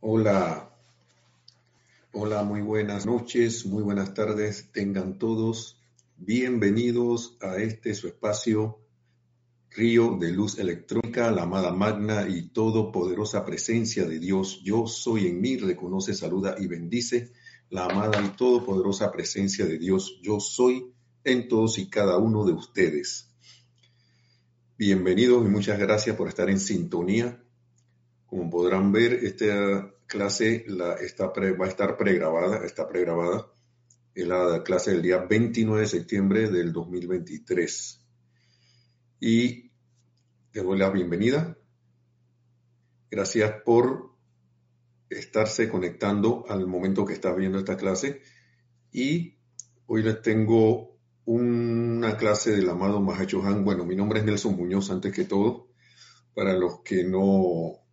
Hola, hola, muy buenas noches, muy buenas tardes, tengan todos bienvenidos a este su espacio Río de Luz Electrónica, la amada magna y todopoderosa presencia de Dios. Yo soy en mí, reconoce, saluda y bendice la amada y todopoderosa presencia de Dios. Yo soy en todos y cada uno de ustedes. Bienvenidos y muchas gracias por estar en sintonía. Como podrán ver, esta clase la, está va a estar pregrabada, está pregrabada. Es la clase del día 29 de septiembre del 2023. Y les doy la bienvenida. Gracias por estarse conectando al momento que está viendo esta clase. Y hoy les tengo una clase del amado Mahacho Han. Bueno, mi nombre es Nelson Muñoz, antes que todo. Para los que no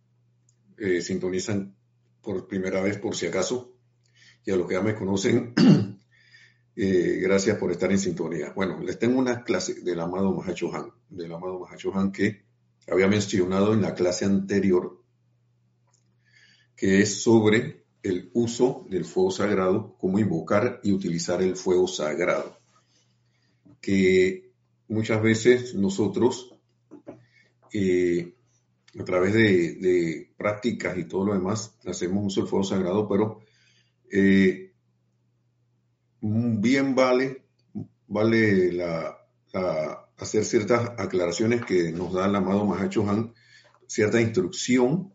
eh, sintonizan por primera vez, por si acaso, y a los que ya me conocen, eh, gracias por estar en sintonía. Bueno, les tengo una clase del amado Mahacho Han, del amado Mahacho Han que había mencionado en la clase anterior que es sobre el uso del fuego sagrado, cómo invocar y utilizar el fuego sagrado. Que muchas veces nosotros, eh, a través de, prácticas y todo lo demás, hacemos uso del fuego sagrado, pero eh, bien vale, vale hacer ciertas aclaraciones que nos da el amado Mahacho Han, cierta instrucción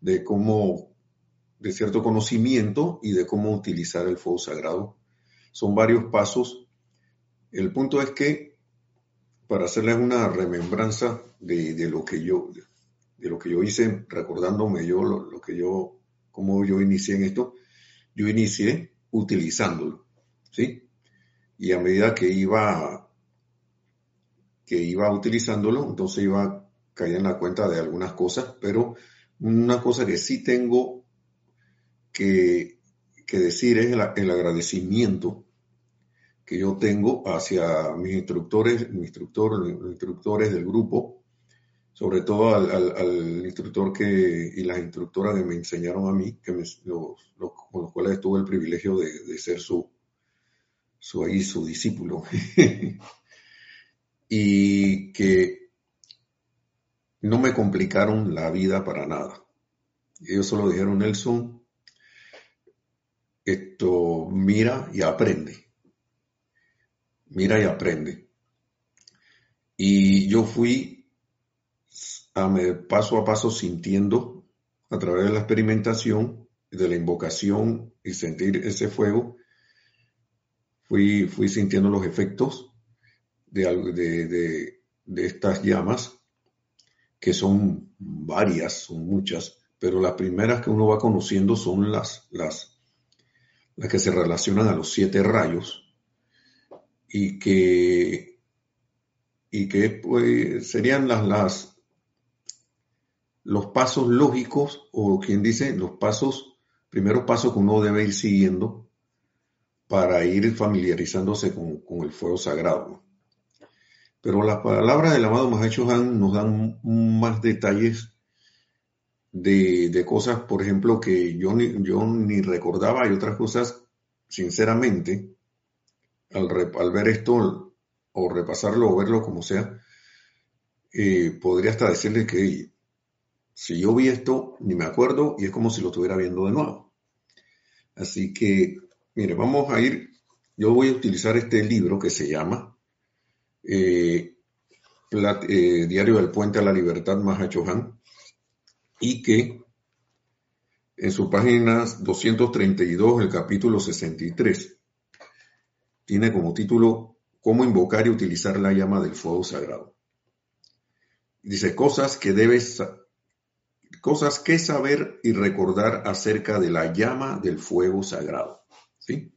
de cómo, de cierto conocimiento y de cómo utilizar el fuego sagrado. Son varios pasos. El punto es que, para hacerles una remembranza de, lo que yo, de, lo que yo hice, recordándome yo lo, que yo, cómo yo inicié en esto, yo inicié utilizándolo, ¿sí? Y a medida que iba, que iba utilizándolo, entonces iba caer en la cuenta de algunas cosas, pero una cosa que sí tengo que, decir es el, agradecimiento que yo tengo hacia mis instructores, mis instructores, los instructores del grupo, sobre todo al, instructor que, y las instructoras que me enseñaron a mí, que con los cuales tuve el privilegio de, ser su, su, ahí, su discípulo. y que no me complicaron la vida para nada. Ellos solo dijeron, Nelson, esto mira y aprende. Mira y aprende. Y yo fui a paso a paso sintiendo a través de la experimentación, de la invocación y sentir ese fuego, fui, fui sintiendo los efectos de, de estas llamas que son varias, son muchas, pero las primeras que uno va conociendo son las, las, las que se relacionan a los siete rayos y que, y que pues, serían las, las, los pasos lógicos o quien dice los pasos, primeros pasos que uno debe ir siguiendo para ir familiarizándose con, con el fuego sagrado. Pero las palabras del amado Mahacho Han nos dan más detalles de, cosas, por ejemplo, que yo ni, yo ni recordaba y otras cosas, sinceramente, al, al ver esto o repasarlo o verlo como sea, eh, podría hasta decirle que si yo vi esto, ni me acuerdo y es como si lo estuviera viendo de nuevo. Así que, mire, vamos a ir, yo voy a utilizar este libro que se llama eh, eh, Diario del Puente a la Libertad Mahachohan, y que en su página 232, el capítulo 63, tiene como título Cómo invocar y utilizar la llama del fuego sagrado. Dice cosas que debes, cosas que saber y recordar acerca de la llama del fuego sagrado. ¿sí?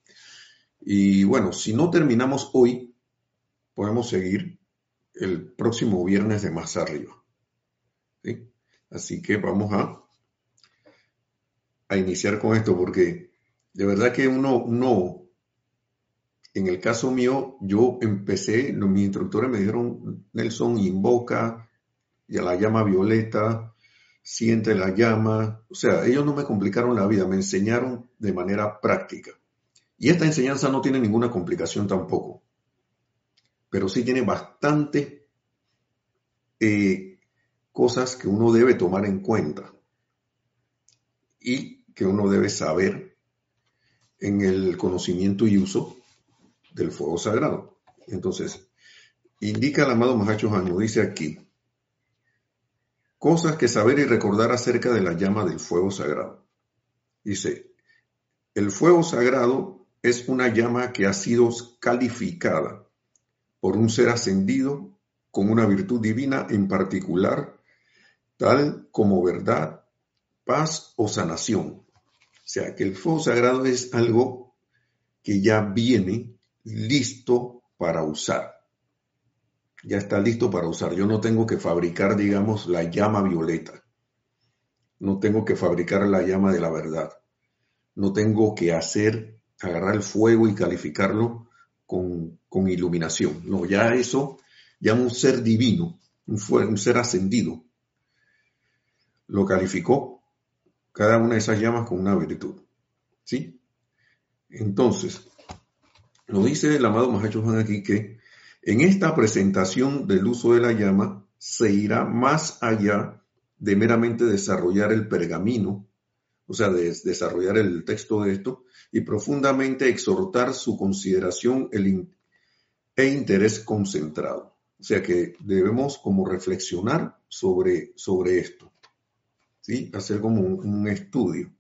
Y bueno, si no terminamos hoy, podemos seguir el próximo viernes de más arriba. Así que vamos a, a iniciar con esto porque de verdad que uno, no, en el caso mío, yo empecé, mis instructores me dijeron, Nelson, invoca, y a la llama violeta, siente la llama. O sea, ellos no me complicaron la vida, me enseñaron de manera práctica. Y esta enseñanza no tiene ninguna complicación tampoco, pero sí tiene bastante eh, cosas que uno debe tomar en cuenta y que uno debe saber en el conocimiento y uso del fuego sagrado. Entonces, indica el amado Mahacho Hanyo, dice aquí, cosas que saber y recordar acerca de la llama del fuego sagrado. Dice, el fuego sagrado es una llama que ha sido calificada por un ser ascendido con una virtud divina en particular, tal como verdad, paz o sanación. O sea, que el fuego sagrado es algo que ya viene listo para usar. Ya está listo para usar. Yo no tengo que fabricar, digamos, la llama violeta. No tengo que fabricar la llama de la verdad. No tengo que hacer, agarrar el fuego y calificarlo con, iluminación. No, ya eso, ya un ser divino, un, un ser ascendido, lo calificó cada una de esas llamas con una virtud. ¿Sí? Entonces, nos dice el amado Mahacho Juan aquí que en esta presentación del uso de la llama se irá más allá de meramente desarrollar el pergamino, o sea, de desarrollar el texto de esto, y profundamente exhortar su consideración e interés concentrado. O sea que debemos como reflexionar sobre, sobre esto, ¿sí? hacer como un estudio.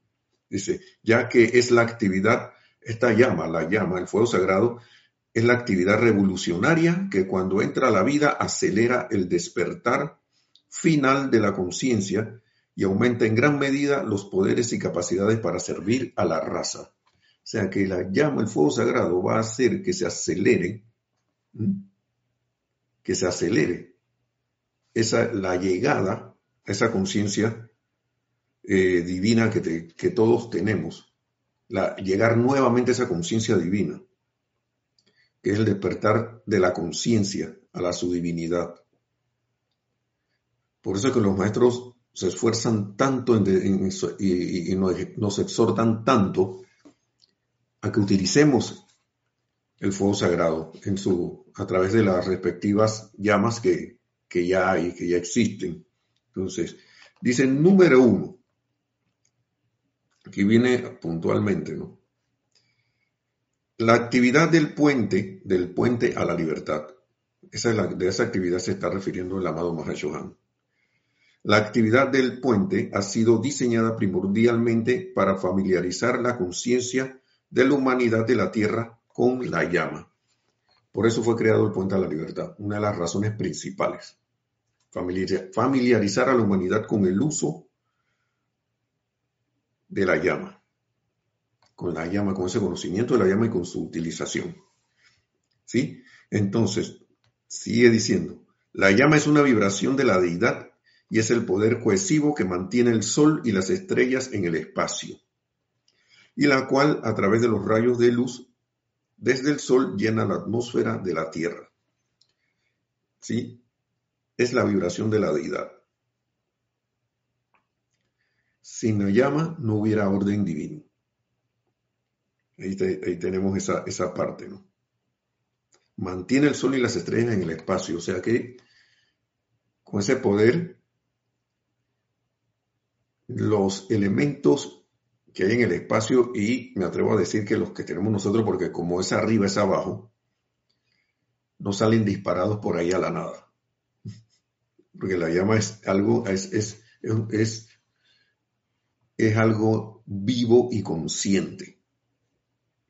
Dice, ya que es la actividad esta llama, la llama, el fuego sagrado, es la actividad revolucionaria que cuando entra a la vida acelera el despertar final de la conciencia y aumenta en gran medida los poderes y capacidades para servir a la raza. O sea que la llama, el fuego sagrado, va a hacer que se acelere, que se acelere esa, la llegada a esa conciencia eh, divina que, que todos tenemos llegar nuevamente a esa conciencia divina, que es el despertar de la conciencia a la su divinidad. Por eso es que los maestros se esfuerzan tanto y, nos, exhortan tanto a que utilicemos el fuego sagrado en su, a través de las respectivas llamas que, que ya hay, que ya existen. Entonces, dicen número uno, Aquí viene puntualmente, ¿no? La actividad del puente, del puente a la libertad. De esa actividad se está refiriendo el amado Mahashohan. La actividad del puente ha sido diseñada primordialmente para familiarizar la conciencia de la humanidad de la Tierra con la llama. Por eso fue creado el puente a la libertad, una de las razones principales. Familiarizar a la humanidad con el uso de la llama, con la llama, con ese conocimiento de la llama y con su utilización. ¿Sí? Entonces, sigue diciendo, la llama es una vibración de la deidad y es el poder cohesivo que mantiene el sol y las estrellas en el espacio, y la cual a través de los rayos de luz desde el sol llena la atmósfera de la Tierra. ¿Sí? Es la vibración de la deidad. Sin la llama no hubiera orden divino. Ahí, tenemos esa, esa parte, ¿no? Mantiene el sol y las estrellas en el espacio, o sea que con ese poder los elementos que hay en el espacio y me atrevo a decir que los que tenemos nosotros, porque como es arriba, es abajo, no salen disparados por ahí a la nada. Porque la llama es algo, es, es, es es algo vivo y consciente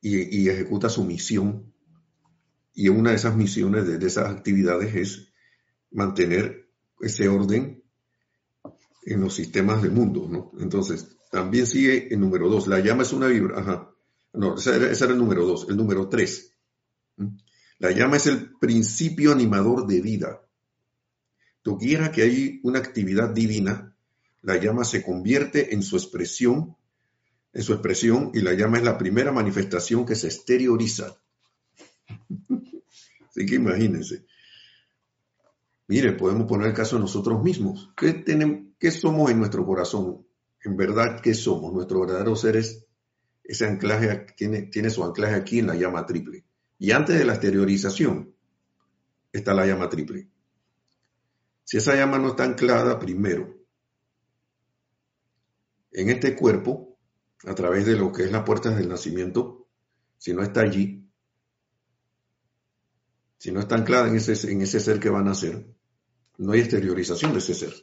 y, ejecuta su misión. Y una de esas misiones, de, esas actividades es mantener ese orden en los sistemas del mundo, ¿no? Entonces, también sigue el número dos. La llama es una vibra. Ajá. No, ese era, ese era, el número dos. El número tres. La llama es el principio animador de vida. Tuviera que hay una actividad divina, la llama se convierte en su expresión, en su expresión, y la llama es la primera manifestación que se exterioriza. Así que imagínense. Mire, podemos poner el caso de nosotros mismos. ¿Qué, ¿Qué somos en nuestro corazón? En verdad, ¿qué somos? Nuestro verdadero ser es ese anclaje, tiene, tiene su anclaje aquí en la llama triple. Y antes de la exteriorización está la llama triple. Si esa llama no está anclada primero en este cuerpo, a través de lo que es la puerta del nacimiento, si no está allí, si no está anclada en ese, en ese ser que va a nacer, no hay exteriorización de ese ser.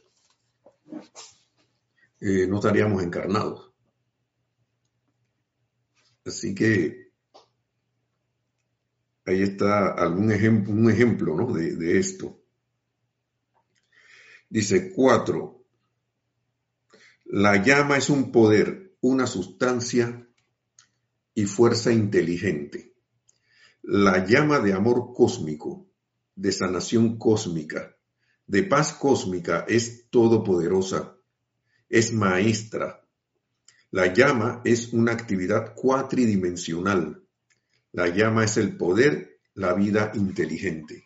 Eh, no estaríamos encarnados. Así que ahí está algún ejemplo, un ejemplo ¿no? de, de esto. Dice cuatro, la llama es un poder, una sustancia y fuerza inteligente. La llama de amor cósmico, de sanación cósmica, de paz cósmica es todopoderosa, es maestra. La llama es una actividad cuatridimensional. La llama es el poder, la vida inteligente.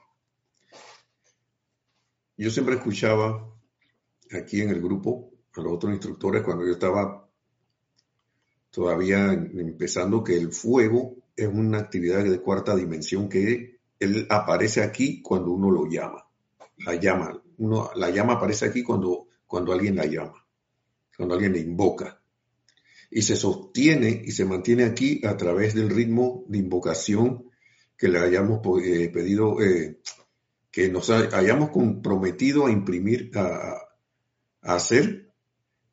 Yo siempre escuchaba aquí en el grupo a los otros instructores cuando yo estaba todavía empezando que el fuego es una actividad de cuarta dimensión que él aparece aquí cuando uno lo llama. La llama, uno, la llama aparece aquí cuando, cuando alguien la llama, cuando alguien le invoca. Y se sostiene y se mantiene aquí a través del ritmo de invocación que le hayamos eh, pedido, eh, que nos hayamos comprometido a imprimir, a, hacer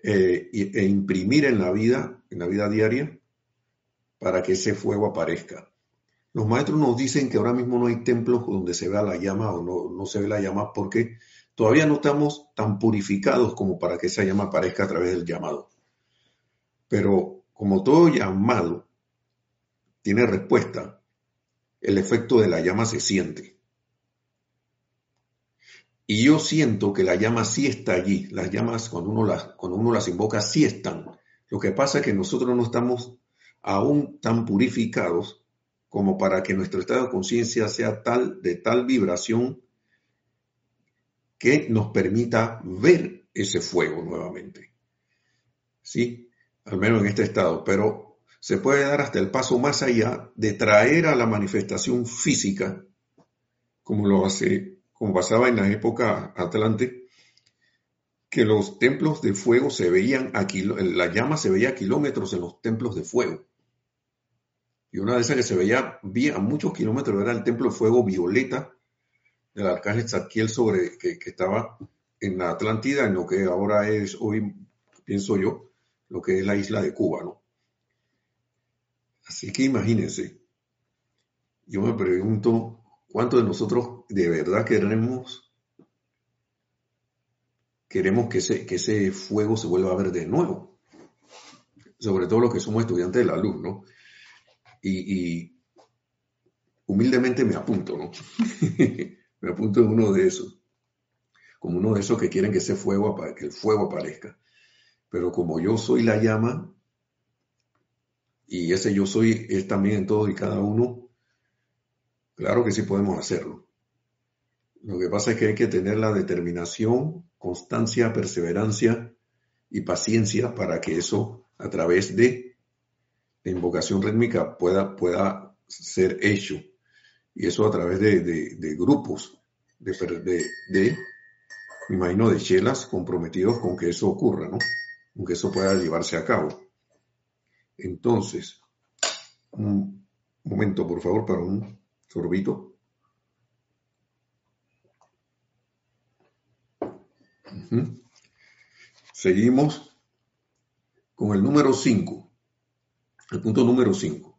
eh, e imprimir en la vida, en la vida diaria, para que ese fuego aparezca. Los maestros nos dicen que ahora mismo no hay templos donde se vea la llama o no, se ve la llama porque todavía no estamos tan purificados como para que esa llama aparezca a través del llamado. Pero como todo llamado tiene respuesta, el efecto de la llama se siente. Y yo siento que la llama sí está allí. Las llamas, cuando uno las, cuando uno las invoca, sí están. Lo que pasa es que nosotros no estamos aún tan purificados como para que nuestro estado de conciencia sea tal, de tal vibración que nos permita ver ese fuego nuevamente. ¿Sí? Al menos en este estado. Pero se puede dar hasta el paso más allá de traer a la manifestación física, como lo hace como pasaba en la época atlante, que los templos de fuego se veían, a la llama se veía a kilómetros en los templos de fuego. Y una de esas que se veía a muchos kilómetros era el templo de fuego violeta del arcángel Zadkiel sobre, que, que estaba en la Atlántida, en lo que ahora es, hoy pienso yo, lo que es la isla de Cuba, ¿no? Así que imagínense, yo me pregunto, ¿Cuántos de nosotros de verdad queremos, queremos que ese, que ese fuego se vuelva a ver de nuevo? Sobre todo los que somos estudiantes de la luz, ¿no? Y, humildemente me apunto, ¿no? me apunto en uno de esos, como uno de esos que quieren que ese fuego, que el fuego aparezca. Pero como yo soy la llama, y ese yo soy es también en todos y cada uno, Claro que sí podemos hacerlo. Lo que pasa es que hay que tener la determinación, constancia, perseverancia y paciencia para que eso a través de la invocación rítmica pueda, pueda ser hecho. Y eso a través de, grupos, de, de, me imagino, de chelas comprometidos con que eso ocurra, ¿no? Con que eso pueda llevarse a cabo. Entonces, un momento, por favor, para un sorbito. Seguimos con el número 5, el punto número 5.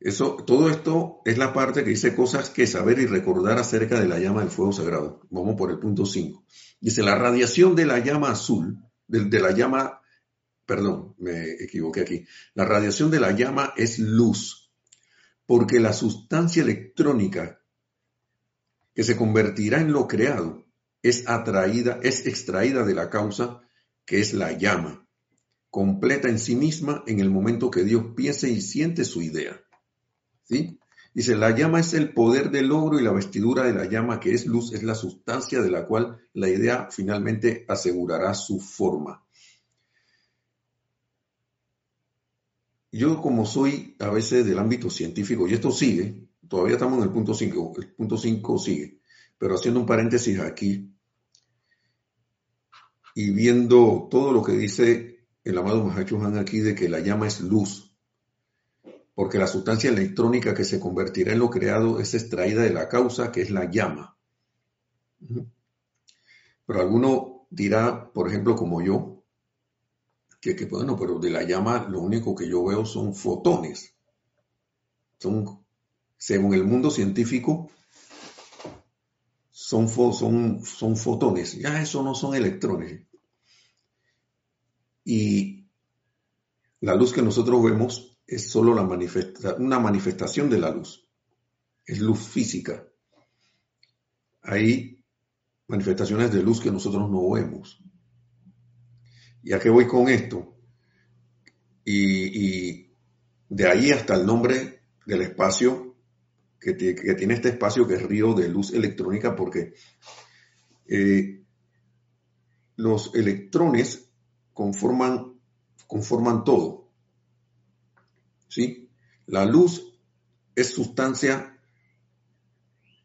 Eso, todo esto es la parte que dice cosas que saber y recordar acerca de la llama del fuego sagrado. Vamos por el punto 5. Dice, la radiación de la llama azul, de la llama, perdón, me equivoqué aquí. La radiación de la llama es luz porque la sustancia electrónica que se convertirá en lo creado es atraída, es extraída de la causa que es la llama, completa en sí misma en el momento que Dios piense y siente su idea. ¿Sí? Dice, la llama es el poder del logro y la vestidura de la llama que es luz, es la sustancia de la cual la idea finalmente asegurará su forma. Yo como soy a veces del ámbito científico, y esto sigue, todavía estamos en el punto 5, el punto 5 sigue, pero haciendo un paréntesis aquí y viendo todo lo que dice el amado Mahacho Han aquí de que la llama es luz, porque la sustancia electrónica que se convertirá en lo creado es extraída de la causa, que es la llama. Pero alguno dirá, por ejemplo, como yo, que, que bueno, pero de la llama lo único que yo veo son fotones. Son, según el mundo científico, son, son, son fotones. Ya eso no son electrones. Y la luz que nosotros vemos es solo la una manifestación de la luz. Es luz física. Hay manifestaciones de luz que nosotros no vemos. ¿Y a qué voy con esto? Y, de ahí hasta el nombre del espacio que, tiene este espacio que es río de luz electrónica porque eh, los electrones conforman, conforman todo. ¿sí? La luz es sustancia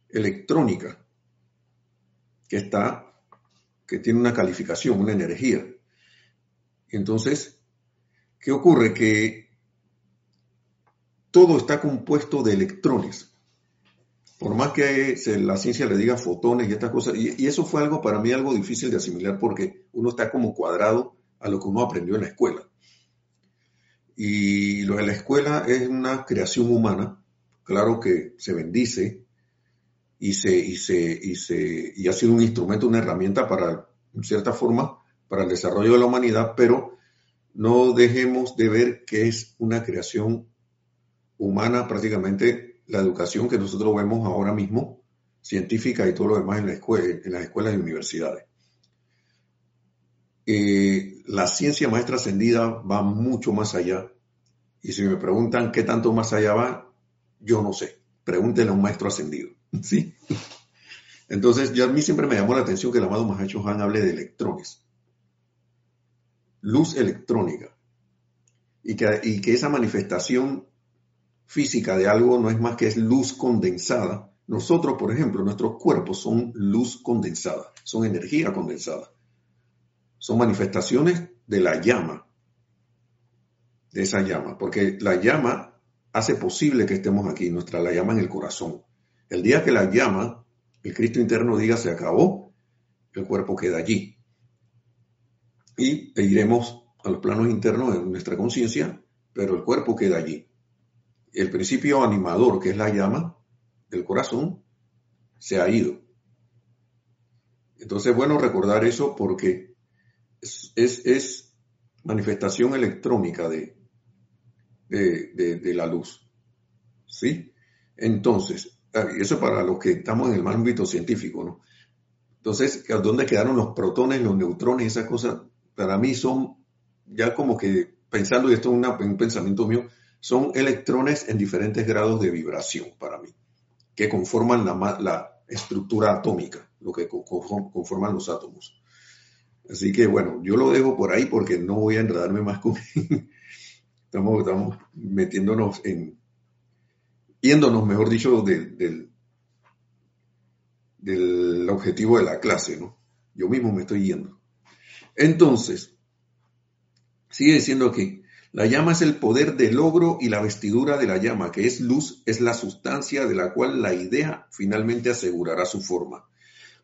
electrónica que está, que tiene una calificación, una energía. Entonces, ¿qué ocurre? Que todo está compuesto de electrones. Por más que la ciencia le diga fotones y estas cosas, y, eso fue algo para mí algo difícil de asimilar porque uno está como cuadrado a lo que uno aprendió en la escuela. Y lo de la escuela es una creación humana, claro que se bendice y, se, y, se, y, se, y ha sido un instrumento, una herramienta para, en cierta forma, para el desarrollo de la humanidad, pero no dejemos de ver que es una creación humana prácticamente la educación que nosotros vemos ahora mismo, científica y todo lo demás en, la escuela, en las escuelas y universidades. Eh, la ciencia maestra ascendida va mucho más allá. Y si me preguntan qué tanto más allá va, yo no sé. Pregúntenle a un maestro ascendido. ¿Sí? Entonces, ya a mí siempre me llamó la atención que el amado Mahacho Han hable de electrones. Luz electrónica. Y y que esa manifestación física de algo no es más que es luz condensada. Nosotros, por ejemplo, nuestros cuerpos son luz condensada, son energía condensada son manifestaciones de la llama, de esa llama, porque la llama hace posible que estemos aquí, nuestra la llama en el corazón. El día que la llama, el Cristo interno diga se acabó, el cuerpo queda allí. Y e iremos a los planos internos de nuestra conciencia, pero el cuerpo queda allí. El principio animador, que es la llama del corazón, se ha ido. Entonces, bueno recordar eso porque es, manifestación electrónica de, de, la luz. ¿Sí? Entonces, ah, eso para los que estamos en el ámbito científico, ¿no? Entonces, ¿dónde quedaron los protones, los neutrones, esas cosas? Para mí son, ya como que pensando, y esto es un pensamiento mío, son electrones en diferentes grados de vibración para mí, que conforman la, estructura atómica, lo que conforman los átomos. Así que bueno, yo lo dejo por ahí porque no voy a enredarme más con... estamos, estamos metiéndonos en... yéndonos, mejor dicho, del, del objetivo de la clase, ¿no? Yo mismo me estoy yendo. Entonces, sigue diciendo que la llama es el poder del logro y la vestidura de la llama, que es luz, es la sustancia de la cual la idea finalmente asegurará su forma.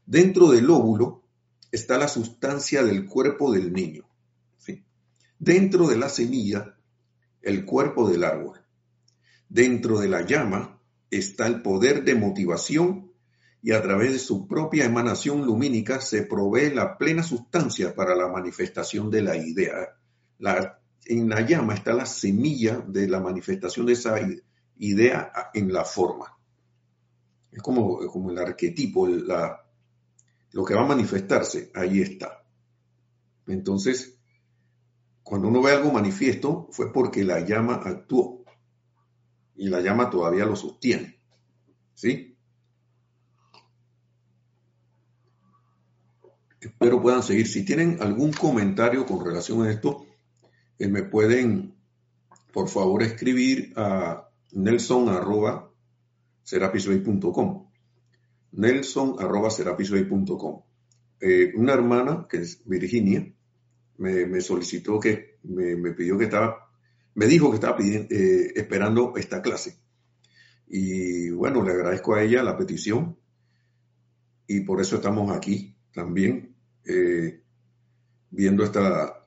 Dentro del óvulo está la sustancia del cuerpo del niño. Dentro de la semilla, el cuerpo del árbol. Dentro de la llama está el poder de motivación y a través de su propia emanación lumínica se provee la plena sustancia para la manifestación de la idea. En la llama está la semilla de la manifestación de esa idea en la forma. Es como, como el arquetipo, la, lo que va a manifestarse, ahí está. Entonces, cuando uno ve algo manifiesto, fue porque la llama actuó y la llama todavía lo sostiene. ¿Sí? Espero puedan seguir. Si tienen algún comentario con relación a esto, me pueden, por favor, escribir a nelson arroba Nelson arroba eh, una hermana, que es Virginia, me, solicitó que, me, pidió que estaba, me dijo que estaba eh, esperando esta clase. Y bueno, le agradezco a ella la petición y por eso estamos aquí también eh, viendo esta,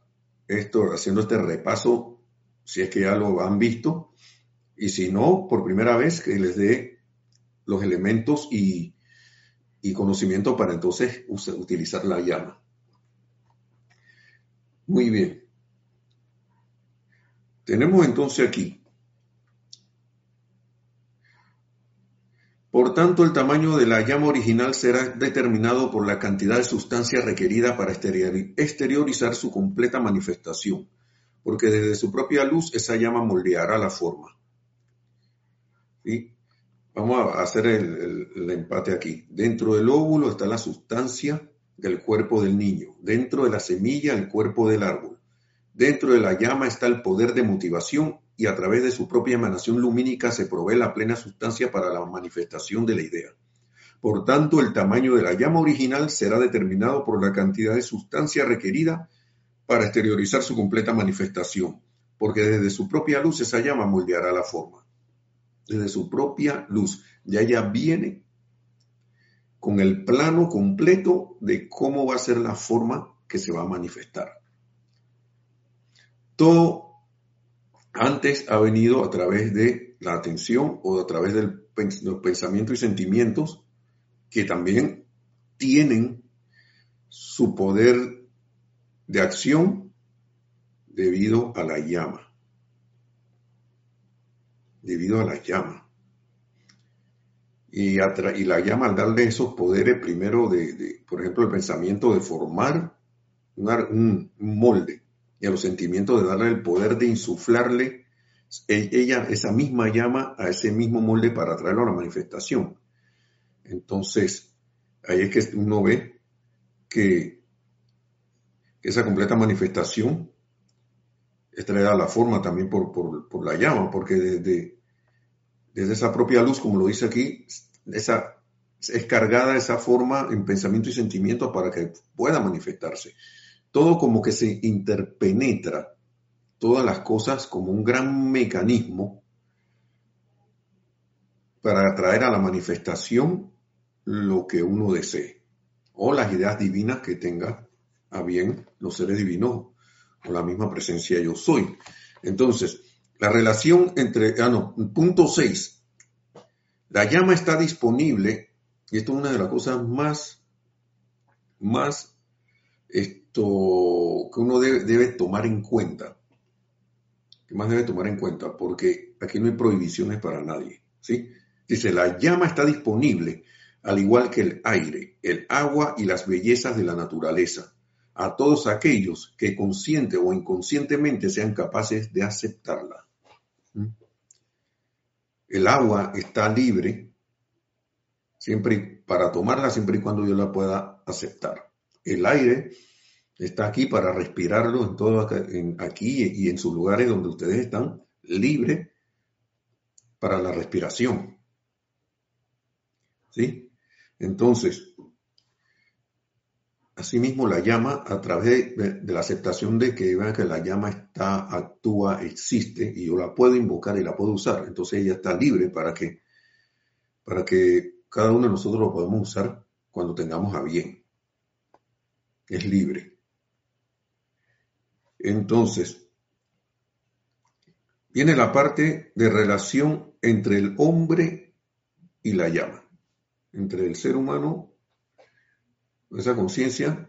esto, haciendo este repaso, si es que ya lo han visto, y si no, por primera vez que les dé los elementos y, y conocimiento para entonces utilizar la llama. Muy bien. Tenemos entonces aquí Por tanto, el tamaño de la llama original será determinado por la cantidad de sustancia requerida para exteriorizar su completa manifestación, porque desde su propia luz esa llama moldeará la forma. Vamos a hacer el, el empate aquí. Dentro del óvulo está la sustancia del cuerpo del niño, dentro de la semilla el cuerpo del árbol, dentro de la llama está el poder de motivación y a través de su propia emanación lumínica se provee la plena sustancia para la manifestación de la idea. Por tanto, el tamaño de la llama original será determinado por la cantidad de sustancia requerida para exteriorizar su completa manifestación, porque desde su propia luz esa llama moldeará la forma. Desde su propia luz. Ya ella viene con el plano completo de cómo va a ser la forma que se va a manifestar. Todo antes ha venido a través de la atención o a través de los pensamientos y sentimientos que también tienen su poder de acción debido a la llama. Debido a la llama. Y, y la llama al darle esos poderes primero de, por ejemplo, el pensamiento de formar un molde y a los sentimientos de darle el poder de insuflarle e, ella, esa misma llama a ese mismo molde para traerlo a la manifestación. Entonces, ahí es que uno ve que esa completa manifestación es traída a la forma también por, la llama, porque desde, desde esa propia luz, como lo dice aquí, esa, es cargada esa forma en pensamiento y sentimiento para que pueda manifestarse todo como que se interpenetra, todas las cosas como un gran mecanismo para atraer a la manifestación lo que uno desee, o las ideas divinas que tenga a bien los seres divinos o la misma presencia yo soy. Entonces, la relación entre, ah, no, punto 6, la llama está disponible, y esto es una de las cosas más, más esto que uno debe, tomar en cuenta. ¿Qué más debe tomar en cuenta? Porque aquí no hay prohibiciones para nadie. ¿sí? Dice, la llama está disponible, al igual que el aire, el agua y las bellezas de la naturaleza, a todos aquellos que consciente o inconscientemente sean capaces de aceptarla. ¿Mm? El agua está libre siempre para tomarla siempre y cuando yo la pueda aceptar. El aire está aquí para respirarlo en todo aquí y en sus lugares donde ustedes están libres para la respiración. ¿Sí? Entonces, asimismo la llama a través de, la aceptación de que vean que la llama está, actúa, existe y yo la puedo invocar y la puedo usar. Entonces ella está libre para que, para que cada uno de nosotros lo podamos usar cuando tengamos a bien es libre. Entonces, viene la parte de relación entre el hombre y la llama, entre el ser humano, esa conciencia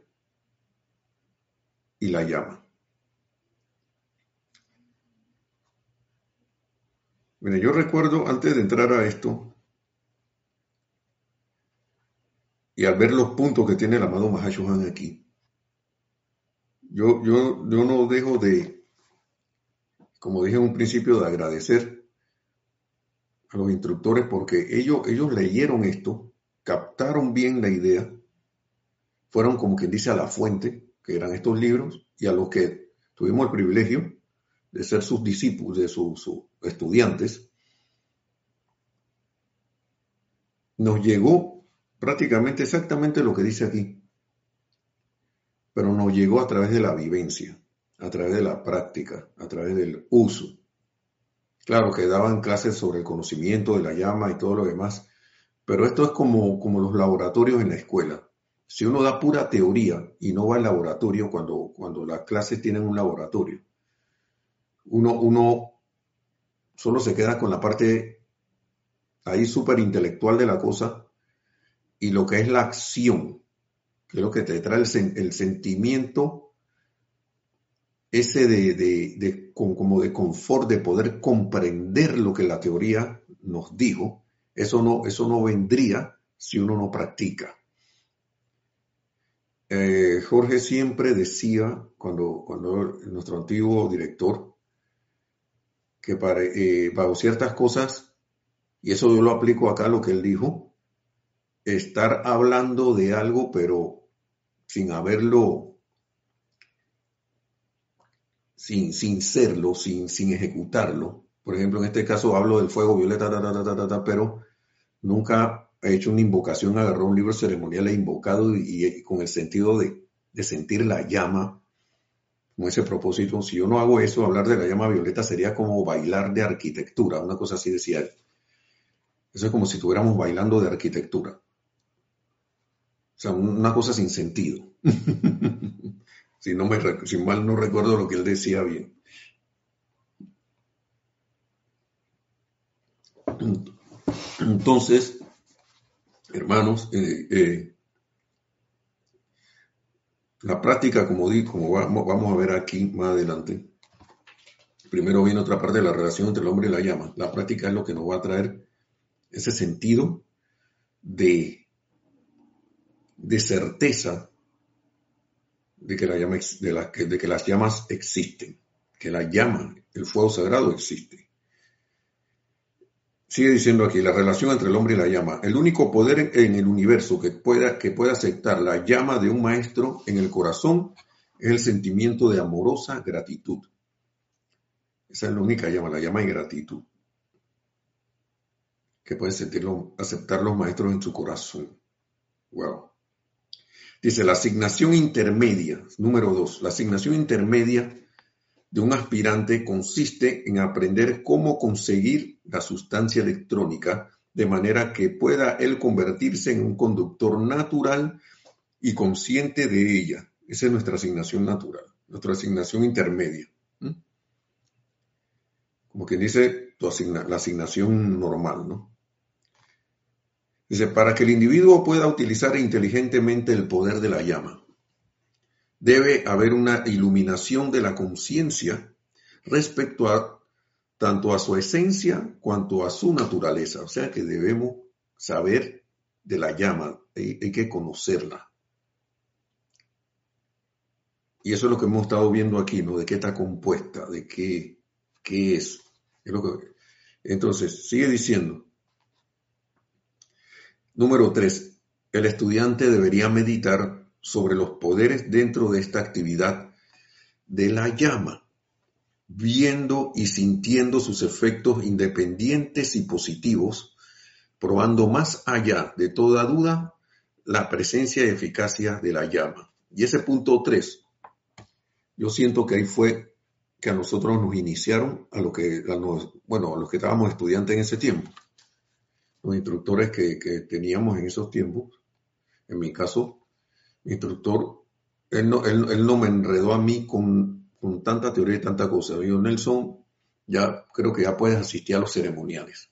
y la llama. Mire, yo recuerdo antes de entrar a esto, y al ver los puntos que tiene el amado Mahashohan aquí, yo, yo, yo no dejo de, como dije en un principio, de agradecer a los instructores porque ellos, ellos leyeron esto, captaron bien la idea, fueron como quien dice a la fuente, que eran estos libros, y a los que tuvimos el privilegio de ser sus discípulos, de sus, estudiantes, nos llegó prácticamente exactamente lo que dice aquí, pero nos llegó a través de la vivencia, a través de la práctica, a través del uso. Claro que daban clases sobre el conocimiento de la llama y todo lo demás, pero esto es como, como los laboratorios en la escuela. Si uno da pura teoría y no va al laboratorio cuando, cuando las clases tienen un laboratorio, uno, uno solo se queda con la parte ahí súper intelectual de la cosa y lo que es la acción, que es lo que te trae el, sentimiento ese de, de, como de confort, de poder comprender lo que la teoría nos dijo, eso no, eso no vendría si uno no practica. Eh, Jorge siempre decía, cuando, nuestro antiguo director, que para, eh, ciertas cosas, y eso yo lo aplico acá lo que él dijo, estar hablando de algo pero sin haberlo, sin, sin serlo, sin, sin ejecutarlo. Por ejemplo, en este caso hablo del fuego violeta, pero nunca he hecho una invocación, agarró un libro ceremonial e invocado y, con el sentido de, de sentir la llama con ese propósito. Si yo no hago eso, hablar de la llama violeta sería como bailar de arquitectura, una cosa así decía él. Eso es como si estuviéramos bailando de arquitectura. Sea, una cosa sin sentido. si, no me, si mal no recuerdo lo que él decía bien. Entonces, hermanos, eh, eh, la práctica, como, digo, como vamos a ver aquí más adelante, primero viene otra parte de la relación entre el hombre y la llama. La práctica es lo que nos va a traer ese sentido de, de certeza de que, la llama, que las llamas existen, que la llama, el fuego sagrado existe. Sigue diciendo aquí, la relación entre el hombre y la llama. El único poder en, el universo que pueda, que pueda aceptar la llama de un maestro en el corazón es el sentimiento de amorosa gratitud. Esa es la única llama, la llama de gratitud. Que pueden sentirlo, aceptar los maestros en su corazón. Wow. Dice la asignación intermedia, número dos, la asignación intermedia de un aspirante consiste en aprender cómo conseguir la sustancia electrónica de manera que pueda él convertirse en un conductor natural y consciente de ella. Esa es nuestra asignación natural, nuestra asignación intermedia. Como quien dice, la asignación normal, ¿no? Dice, para que el individuo pueda utilizar inteligentemente el poder de la llama, debe haber una iluminación de la conciencia respecto a tanto a su esencia cuanto a su naturaleza. O sea que debemos saber de la llama, hay, que conocerla. Y eso es lo que hemos estado viendo aquí, ¿no? De qué está compuesta, de qué, qué es. Entonces, sigue diciendo. Número tres, el estudiante debería meditar sobre los poderes dentro de esta actividad de la llama, viendo y sintiendo sus efectos independientes y positivos, probando más allá de toda duda la presencia y eficacia de la llama. Y ese punto 3, yo siento que ahí fue que a nosotros nos iniciaron a lo que, bueno, a los que estábamos estudiantes en ese tiempo, los instructores que, que teníamos en esos tiempos, en mi caso, instructor, él no, él, no me enredó a mí con, con tanta teoría y tanta cosa. Yo, Nelson, ya creo que ya puedes asistir a los ceremoniales.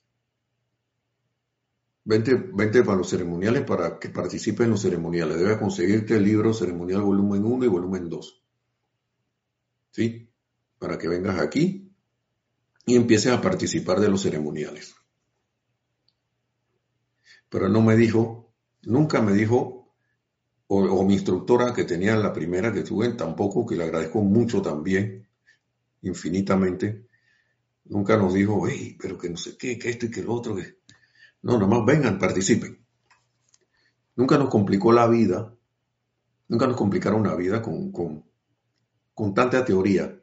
Vente, vente para los ceremoniales para que participes en los ceremoniales. Debes conseguirte el libro ceremonial volumen 1 y volumen 2. ¿Sí? Para que vengas aquí y empieces a participar de los ceremoniales. Pero no me dijo, nunca me dijo o, mi instructora que tenía la primera que tuve, tampoco, que le agradezco mucho también, infinitamente, Nunca nos dijo, hey, pero que no sé qué, que esto y que lo otro. Que... No, nomás vengan, participen. Nunca nos complicó la vida, nunca nos complicaron la vida con, con, con tanta teoría.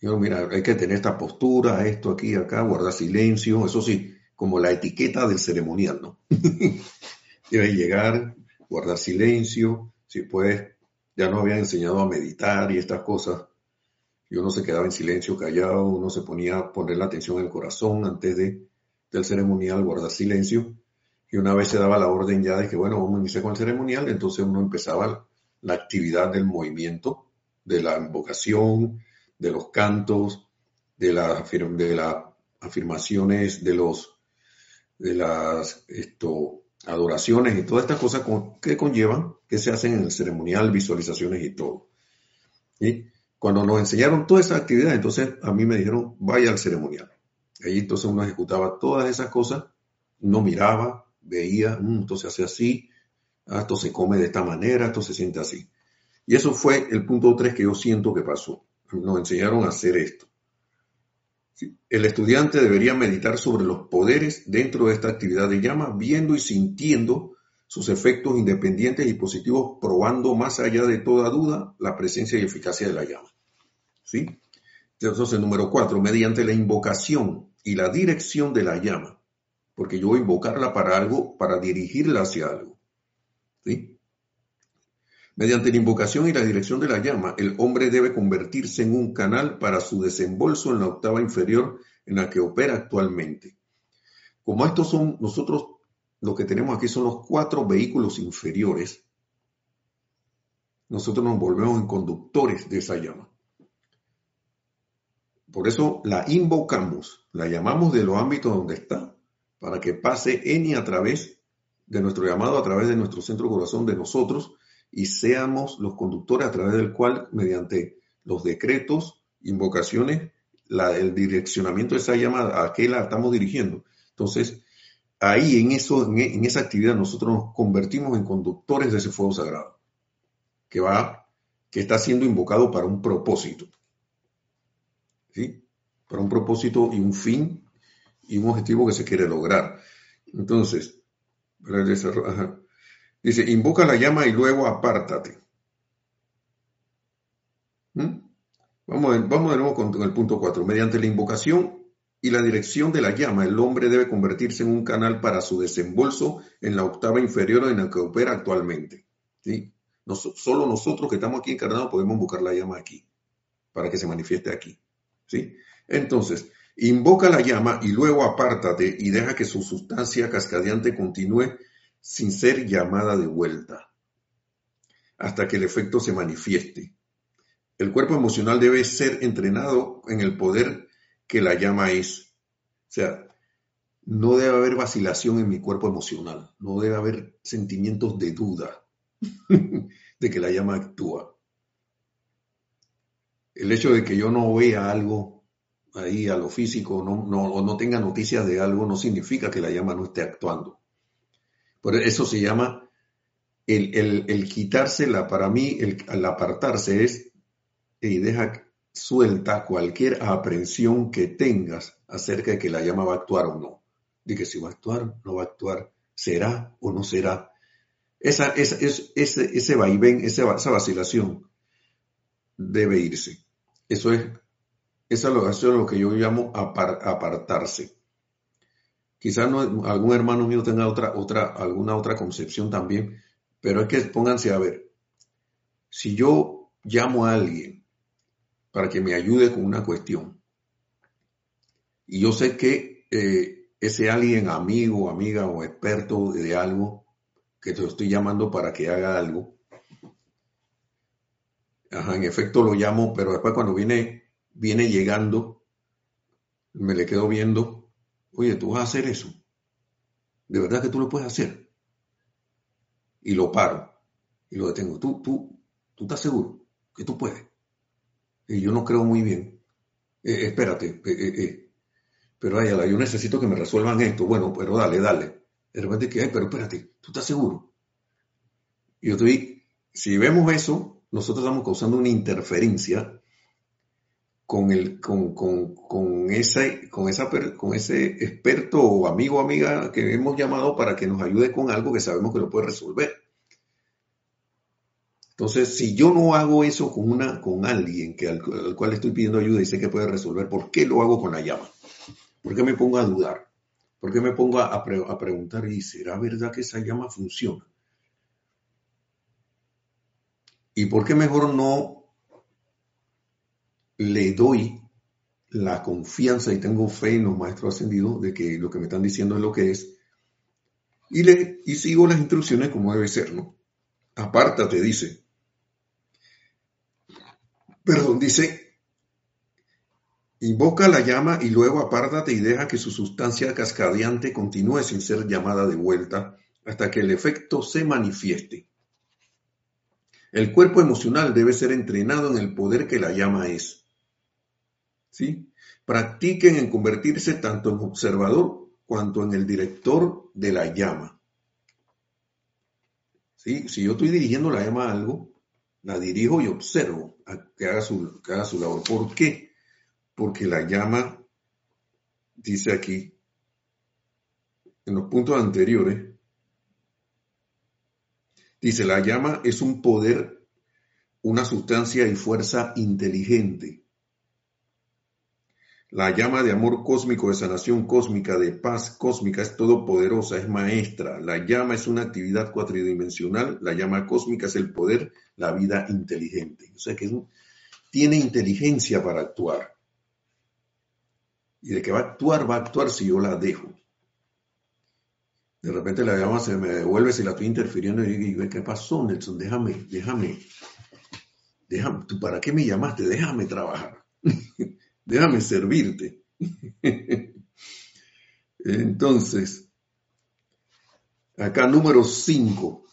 Yo, mira, hay que tener esta postura, esto aquí, acá, guardar silencio, eso sí, como la etiqueta del ceremonial, ¿no? Debe llegar, guardar silencio, si puedes, ya no habían enseñado a meditar y estas cosas. Y uno se quedaba en silencio, callado, uno se ponía a poner la atención en el corazón antes de, del ceremonial, guardar silencio. Y una vez se daba la orden ya de que, bueno, vamos a iniciar con el ceremonial, entonces uno empezaba la actividad del movimiento, de la invocación, de los cantos, de, la, de las afirmaciones, de los de las esto, adoraciones y todas estas cosas que conllevan, que se hacen en el ceremonial, visualizaciones y todo. Y cuando nos enseñaron toda esa actividad, entonces a mí me dijeron, vaya al ceremonial. Ahí entonces uno ejecutaba todas esas cosas, no miraba, veía, mm, esto se hace así, ah, esto se come de esta manera, esto se siente así. Y eso fue el punto 3 que yo siento que pasó. Nos enseñaron a hacer esto. El estudiante debería meditar sobre los poderes dentro de esta actividad de llama, viendo y sintiendo sus efectos independientes y positivos, probando más allá de toda duda la presencia y eficacia de la llama. ¿Sí? Entonces, número cuatro, mediante la invocación y la dirección de la llama, porque yo voy a invocarla para algo, para dirigirla hacia algo. ¿Sí? Mediante la invocación y la dirección de la llama, el hombre debe convertirse en un canal para su desembolso en la octava inferior en la que opera actualmente. Como estos son nosotros, lo que tenemos aquí son los cuatro vehículos inferiores, nosotros nos volvemos en conductores de esa llama. Por eso la invocamos, la llamamos de los ámbitos donde está, para que pase en y a través de nuestro llamado, a través de nuestro centro corazón, de nosotros, y seamos los conductores a través del cual, mediante los decretos, invocaciones, el direccionamiento de esa llamada, a qué la estamos dirigiendo. Entonces, ahí en, eso, en, esa actividad nosotros nos convertimos en conductores de ese fuego sagrado, que va, que está siendo invocado para un propósito. ¿Sí? Para un propósito y un fin y un objetivo que se quiere lograr. Entonces, para desarrollo, Dice, invoca la llama y luego apártate. ¿Mm? Vamos, vamos de nuevo con el punto 4. Mediante la invocación y la dirección de la llama, el hombre debe convertirse en un canal para su desembolso en la octava inferior en la que opera actualmente. ¿Sí? solo nosotros que estamos aquí encarnados podemos invocar la llama aquí, para que se manifieste aquí. ¿Sí? Entonces, invoca la llama y luego apártate y deja que su sustancia cascadeante continúe sin ser llamada de vuelta, hasta que el efecto se manifieste. El cuerpo emocional debe ser entrenado en el poder que la llama es. O sea, no debe haber vacilación en mi cuerpo emocional, no debe haber sentimientos de duda de que la llama actúa. El hecho de que yo no vea algo ahí a lo físico o no tenga noticias de algo no significa que la llama no esté actuando. Eso se llama el, el, quitársela, para mí, el, apartarse es, y deja suelta cualquier aprensión que tengas acerca de que la llama va a actuar o no. De que si va a actuar, no va a actuar, será o no será. Esa, esa, ese, ese vaivén, esa, esa vacilación debe irse. Eso es, eso es lo, que yo llamo apartarse. Quizás no, algún hermano mío tenga otra, otra, alguna otra concepción también, pero es que pónganse a ver. Si yo llamo a alguien para que me ayude con una cuestión, y yo sé que eh, ese alguien, amigo, amiga o experto de algo, que te estoy llamando para que haga algo, en efecto lo llamo, pero después cuando viene, viene llegando, me le quedo viendo oye, tú vas a hacer eso. De verdad que tú lo puedes hacer. Y lo paro y lo detengo. Tú, tú, tú estás seguro que tú puedes. Y yo no creo muy bien. Eh, espérate, eh, eh, pero ayala, yo necesito que me resuelvan esto. Bueno, pero dale, dale. De repente que, pero espérate, tú estás seguro. Y yo estoy, si vemos eso, nosotros estamos causando una interferencia con, el, con, con, con, ese, con, esa, con ese experto o amigo o amiga que hemos llamado para que nos ayude con algo que sabemos que lo puede resolver. Entonces, si yo no hago eso con, una, con alguien que al, cual estoy pidiendo ayuda y sé que puede resolver, ¿por qué lo hago con la llama? ¿Por qué me pongo a dudar? ¿Por qué me pongo a, a preguntar, ¿y será verdad que esa llama funciona? ¿Y por qué mejor no le doy la confianza y tengo fe en los maestros ascendidos de que lo que me están diciendo es lo que es? Y, le, y sigo las instrucciones como debe ser, ¿no? Apártate, dice. Perdón, dice, invoca la llama y luego apártate y deja que su sustancia cascadeante continúe sin ser llamada de vuelta hasta que el efecto se manifieste. El cuerpo emocional debe ser entrenado en el poder que la llama es. ¿Sí? Practiquen en convertirse tanto en observador cuanto en el director de la llama. ¿Sí? Si yo estoy dirigiendo la llama a algo, la dirijo y observo a que haga su, que haga su labor. ¿Por qué? Porque la llama, dice aquí, en los puntos anteriores, dice, la llama es un poder, una sustancia y fuerza inteligente la llama de amor cósmico, de sanación cósmica, de paz cósmica es todopoderosa, es maestra. La llama es una actividad cuatridimensional. La llama cósmica es el poder, la vida inteligente. O sea que tiene inteligencia para actuar. Y de que va a actuar, va a actuar si yo la dejo. De repente la llama se me devuelve si la estoy interfiriendo y digo, ¿qué pasó, Nelson? Déjame, déjame, déjame, ¿tú para qué me llamaste? Déjame trabajar. Déjame servirte. Entonces, acá número 5,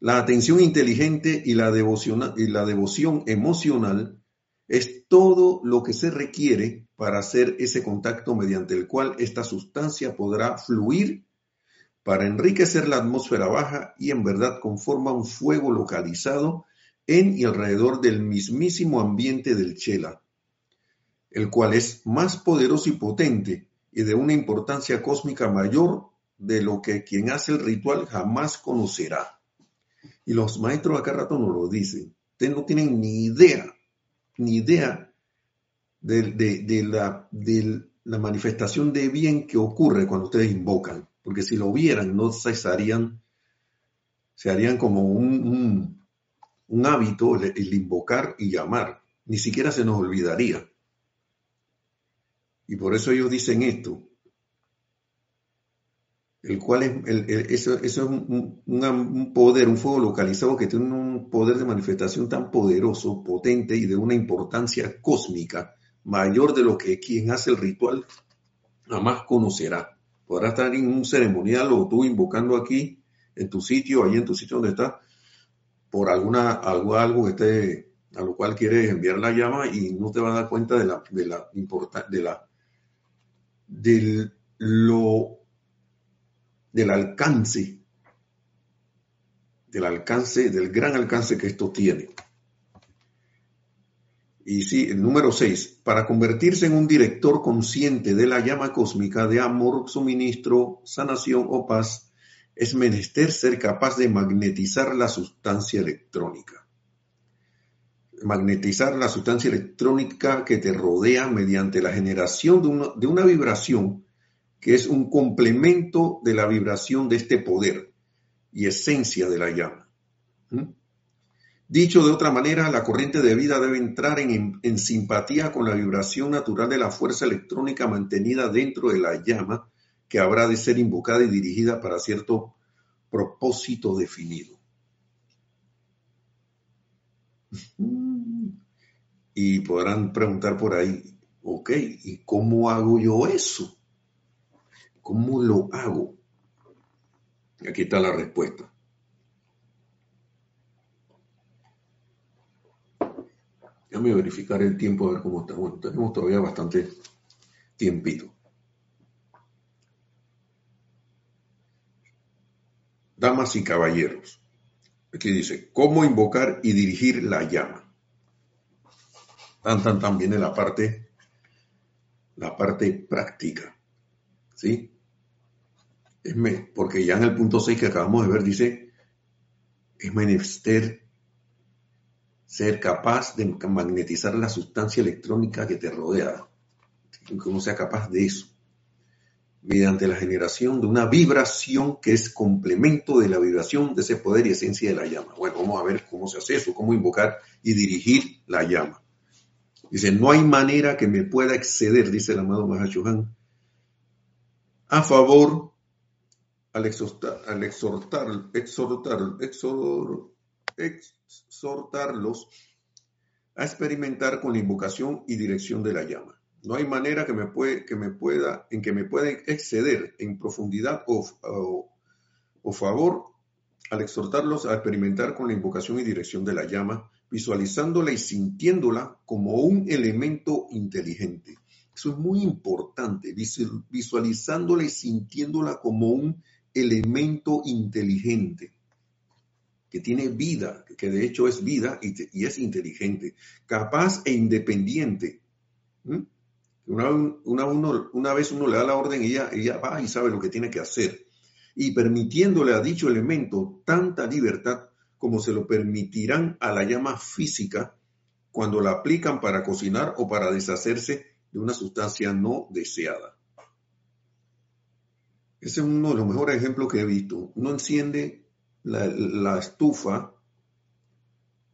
la atención inteligente y la, devoción, y la devoción emocional es todo lo que se requiere para hacer ese contacto mediante el cual esta sustancia podrá fluir para enriquecer la atmósfera baja y en verdad conforma un fuego localizado en y alrededor del mismísimo ambiente del chela, el cual es más poderoso y potente y de una importancia cósmica mayor de lo que quien hace el ritual jamás conocerá. Y los maestros acá rato nos lo dicen. Ustedes no tienen ni idea, ni idea de, la, de la manifestación de bien que ocurre cuando ustedes invocan. Porque si lo vieran, no cesarían, se harían como un, un, hábito el invocar y llamar. Ni siquiera se nos olvidaría. Y por eso ellos dicen esto, el cual es, eso, es un, poder, un fuego localizado que tiene un poder de manifestación tan poderoso, potente y de una importancia cósmica mayor de lo que quien hace el ritual jamás conocerá. Podrá estar en un ceremonial o tú invocando aquí en tu sitio, ahí en tu sitio donde estás, por alguna, algo, algo que esté, a lo cual quieres enviar la llama y no te vas a dar cuenta de la, de la, de la del, lo, del alcance, del alcance, del gran alcance que esto tiene. Y sí, el número 6, para convertirse en un director consciente de la llama cósmica de amor, suministro, sanación o paz, es menester ser capaz de magnetizar la sustancia electrónica magnetizar la sustancia electrónica que te rodea mediante la generación de una, vibración que es un complemento de la vibración de este poder y esencia de la llama. ¿Mm? Dicho de otra manera, la corriente de vida debe entrar en, en, simpatía con la vibración natural de la fuerza electrónica mantenida dentro de la llama que habrá de ser invocada y dirigida para cierto propósito definido. Y podrán preguntar por ahí, ok, ¿y cómo hago yo eso? ¿Cómo lo hago? Aquí está la respuesta. Déjame verificar el tiempo a ver cómo. Bueno, tenemos todavía bastante tiempito. Damas y caballeros, aquí dice, ¿cómo invocar y dirigir la llama? Tan, tan, viene la parte, la parte práctica. ¿Sí? Es porque ya en el punto 6 que acabamos de ver dice, es menester ser capaz de magnetizar la sustancia electrónica que te rodea. Que uno sea capaz de eso. Mediante la generación de una vibración que es complemento de la vibración de ese poder y esencia de la llama. Bueno, vamos a ver cómo se hace eso, cómo invocar y dirigir la llama. Dice, no hay manera que me pueda exceder, dice el amado Mahashohan, a favor, al exhortar, al exhortar, exhortar, exhortarlos a experimentar con la invocación y dirección de la llama. No hay manera que me, puede, que me pueda, en que me pueda exceder en profundidad o, o favor al exhortarlos a experimentar con la invocación y dirección de la llama, visualizándola y sintiéndola como un elemento inteligente. Eso es muy importante, visualizándola y sintiéndola como un elemento inteligente, que tiene vida, que de hecho es vida y, es inteligente, capaz e independiente. Una, una, vez uno le da la orden y ella, ella va y sabe lo que tiene que hacer. Y permitiéndole a dicho elemento tanta libertad como se lo permitirán a la llama física cuando la aplican para cocinar o para deshacerse de una sustancia no deseada. Ese es uno de los mejores ejemplos que he visto. Uno enciende la, estufa,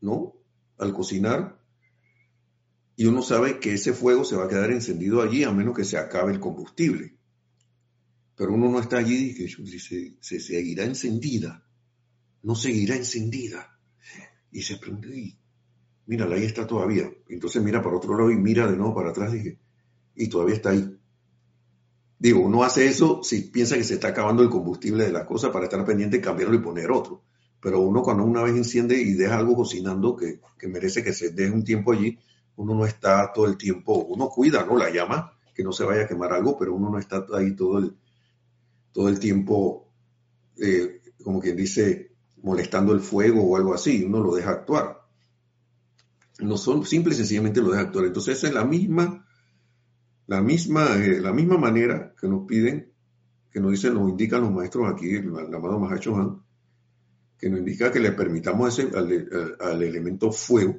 ¿no? Al cocinar y uno sabe que ese fuego se va a quedar encendido allí a menos que se acabe el combustible. Pero uno no está allí y dice, se seguirá encendida no seguirá encendida. Y se pregunta, y, mírala, ahí está todavía. Entonces mira para otro lado y mira de nuevo para atrás y, y todavía está ahí. Digo, uno hace eso si piensa que se está acabando el combustible de la cosa para estar pendiente, y cambiarlo y poner otro. Pero uno cuando una vez enciende y deja algo cocinando que, que merece que se deje un tiempo allí, uno no está todo el tiempo, uno cuida, ¿no? La llama, que no se vaya a quemar algo, pero uno no está ahí todo el, todo el tiempo, eh, como quien dice, molestando el fuego o algo así, uno lo deja actuar. No son simple y sencillamente lo deja actuar. Entonces esa es la misma, la misma, eh, la misma manera que nos piden, que nos dicen, nos indican los maestros aquí, el, amado Mahacho Han, que nos indica que le permitamos ese, al, elemento fuego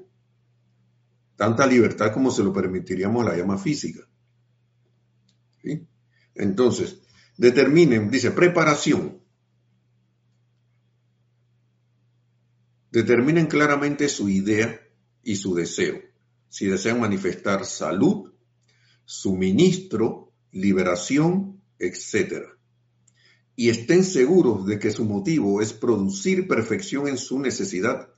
tanta libertad como se lo permitiríamos a la llama física. Entonces, determinen, dice, preparación. Determinen claramente su idea y su deseo. Si desean manifestar salud, suministro, liberación, etc. Y estén seguros de que su motivo es producir perfección en su necesidad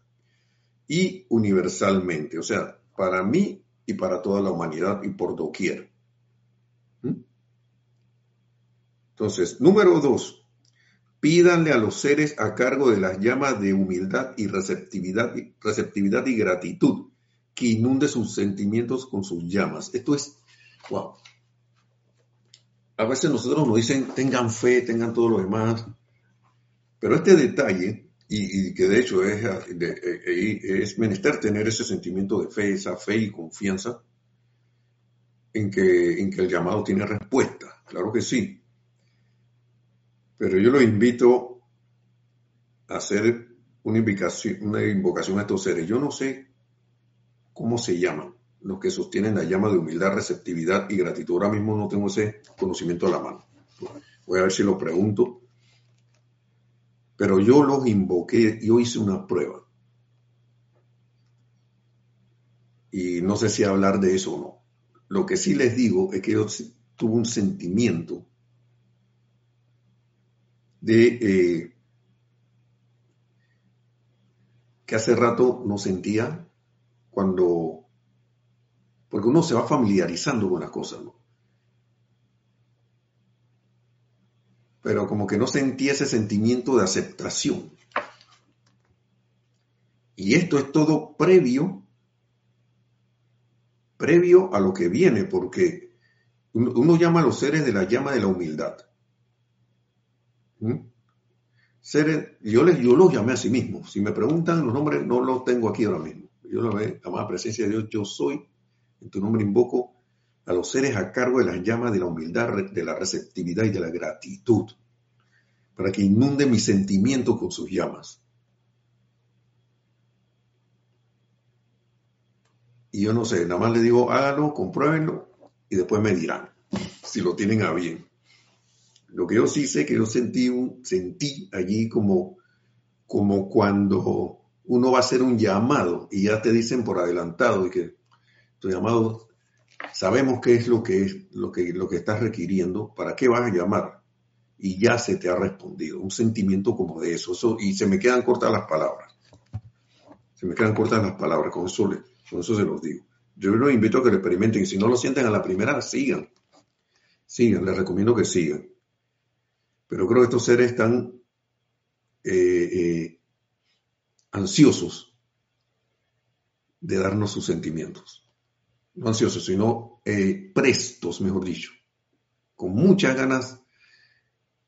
y universalmente, o sea, para mí y para toda la humanidad y por doquier. ¿Mm? Entonces, número dos, Pídanle a los seres a cargo de las llamas de humildad y receptividad, receptividad y gratitud que inunde sus sentimientos con sus llamas. Esto es, wow. A veces nosotros nos dicen, tengan fe, tengan todo lo demás, pero este detalle, y, que de hecho es, es menester tener ese sentimiento de fe, esa fe y confianza en que, en que el llamado tiene respuesta, claro que sí. Pero yo los invito a hacer una invocación, a estos seres. Yo no sé cómo se llaman los que sostienen la llama de humildad, receptividad y gratitud. Ahora mismo no tengo ese conocimiento a la mano. Voy a ver si lo pregunto. Pero yo los invoqué, yo hice una prueba. Y no sé si hablar de eso o no. Lo que sí les digo es que yo tuve un sentimiento de eh, que hace rato no sentía cuando, porque uno se va familiarizando con las cosas. Pero como que no sentía ese sentimiento de aceptación. Y esto es todo previo, previo a lo que viene, porque uno llama a los seres de la llama de la humildad. ¿Mm? Seres, yo, les, yo los llamé a sí mismo. Si me preguntan los nombres, no los tengo aquí ahora mismo. Yo lo veo, la más presencia de Dios, yo soy, En tu nombre invoco a los seres a cargo de las llamas de la humildad, de la receptividad y de la gratitud, para que inunden mis sentimientos con sus llamas. Y yo no sé, nada más le digo, háganlo, compruébenlo y después me dirán si lo tienen a bien. Lo que yo sí sé que yo sentí, un, sentí allí como, como cuando uno va a hacer un llamado y ya te dicen por adelantado y que tu llamado sabemos qué es lo que es lo que, lo que estás requiriendo, para qué vas a llamar y ya se te ha respondido. Un sentimiento como de eso, y se me quedan cortas las palabras. Se me quedan cortas las palabras, con eso, con eso se los digo. Yo los invito a que lo experimenten y si no lo sienten a la primera, sigan. Sigan, les recomiendo que sigan. Pero creo que estos seres están eh, eh, ansiosos de darnos sus sentimientos. No ansiosos, sino eh, prestos, mejor dicho. Con muchas ganas